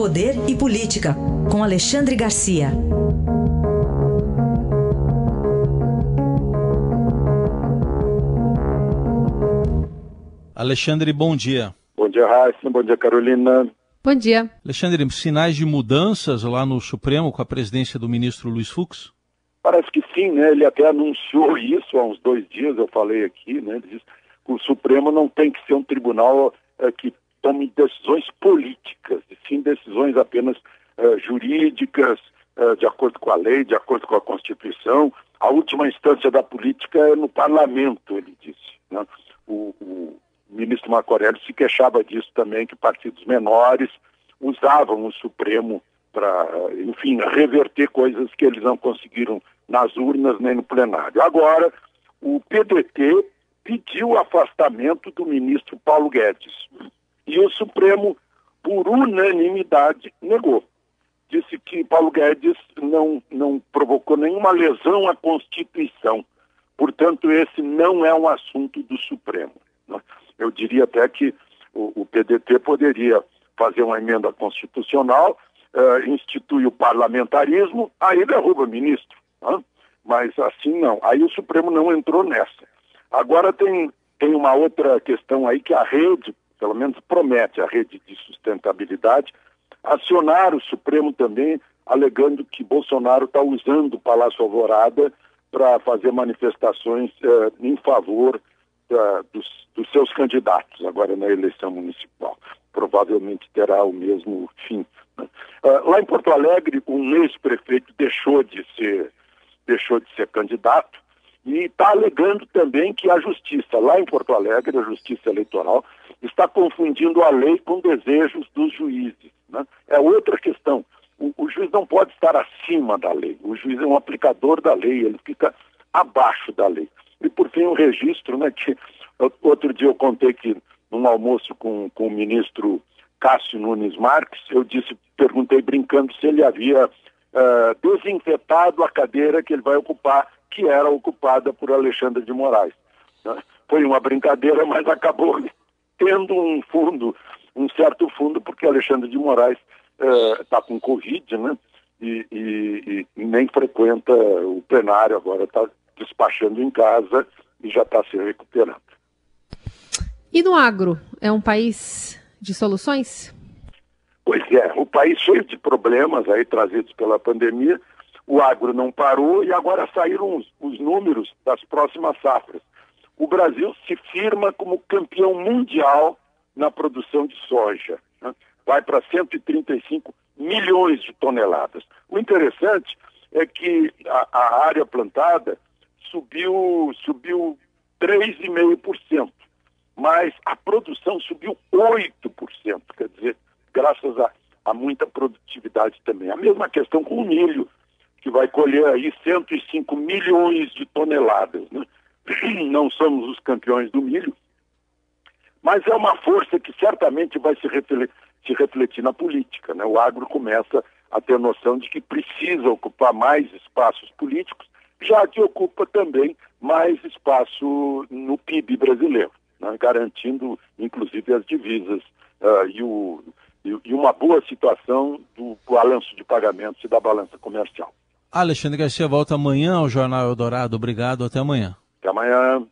Poder e Política, com Alexandre Garcia. Alexandre, bom dia. Bom dia, Raíssa. Bom dia, Carolina. Bom dia. Alexandre, sinais de mudanças lá no Supremo com a presidência do ministro Luiz Fux? Parece que sim, né? Ele até anunciou isso há uns dois dias, eu falei aqui, né? Ele disse que o Supremo não tem que ser um tribunal é, que tome decisões políticas, sim decisões apenas é, jurídicas, é, de acordo com a lei, de acordo com a Constituição. A última instância da política é no parlamento, ele disse. Né? O, o ministro Marco Aurélio se queixava disso também, que partidos menores usavam o Supremo para, enfim, reverter coisas que eles não conseguiram nas urnas nem no plenário. Agora, o PDT pediu o afastamento do ministro Paulo Guedes e o Supremo, por unanimidade, negou. Disse que Paulo Guedes não, não provocou nenhuma lesão à Constituição. Portanto, esse não é um assunto do Supremo. Né? Eu diria até que o, o PDT poderia fazer uma emenda constitucional, uh, institui o parlamentarismo, aí derruba ministro. Né? Mas assim não. Aí o Supremo não entrou nessa. Agora tem, tem uma outra questão aí que a rede, pelo menos promete, a rede de sustentabilidade, acionar o Supremo também, alegando que Bolsonaro está usando o Palácio Alvorada para fazer manifestações uh, em favor uh, dos, dos, seus candidatos agora na eleição municipal. Provavelmente terá o mesmo fim. Uh, lá em Porto Alegre, um ex-prefeito deixou de ser deixou de ser candidato e está alegando também que a justiça lá em Porto Alegre, a justiça eleitoral, está confundindo a lei com desejos dos juízes. Né? É outra questão. O, o, juiz não pode estar acima da lei. O juiz é um aplicador da lei, ele fica abaixo da lei. E por fim, o registro, né, que outro dia eu contei que num almoço com, com o ministro Cássio Nunes Marques, eu disse, perguntei brincando se ele havia uh, desinfetado a cadeira que ele vai ocupar, que era ocupada por Alexandre de Moraes. Né? Foi uma brincadeira, mas acabou tendo um fundo, um certo fundo, porque Alexandre de Moraes está uh, com Covid, né? E, e, e, nem frequenta o plenário, agora está despachando em casa e já está se recuperando. E no agro? É um país de soluções? Pois é, o país cheio de problemas aí trazidos pela pandemia, o agro não parou e agora saíram os, os números das próximas safras. O Brasil se firma como campeão mundial na produção de soja. Né? Vai para 135 milhões de toneladas. O interessante é que a, a área plantada subiu, subiu 3,5%, mas a produção subiu 8%. Quer dizer, graças a, a muita produtividade também. A mesma questão com o milho, que vai colher aí 105 milhões de toneladas. Né? Não somos os campeões do milho, mas é uma força que certamente vai se refletir, se refletir na política. Né? O agro começa a ter noção de que precisa ocupar mais espaços políticos, já que ocupa também mais espaço no PIB brasileiro, né? garantindo inclusive as divisas uh, e o e, uma boa situação do balanço de pagamentos e da balança comercial. Alexandre Garcia volta amanhã ao Jornal Eldorado. Obrigado, até amanhã. Até amanhã.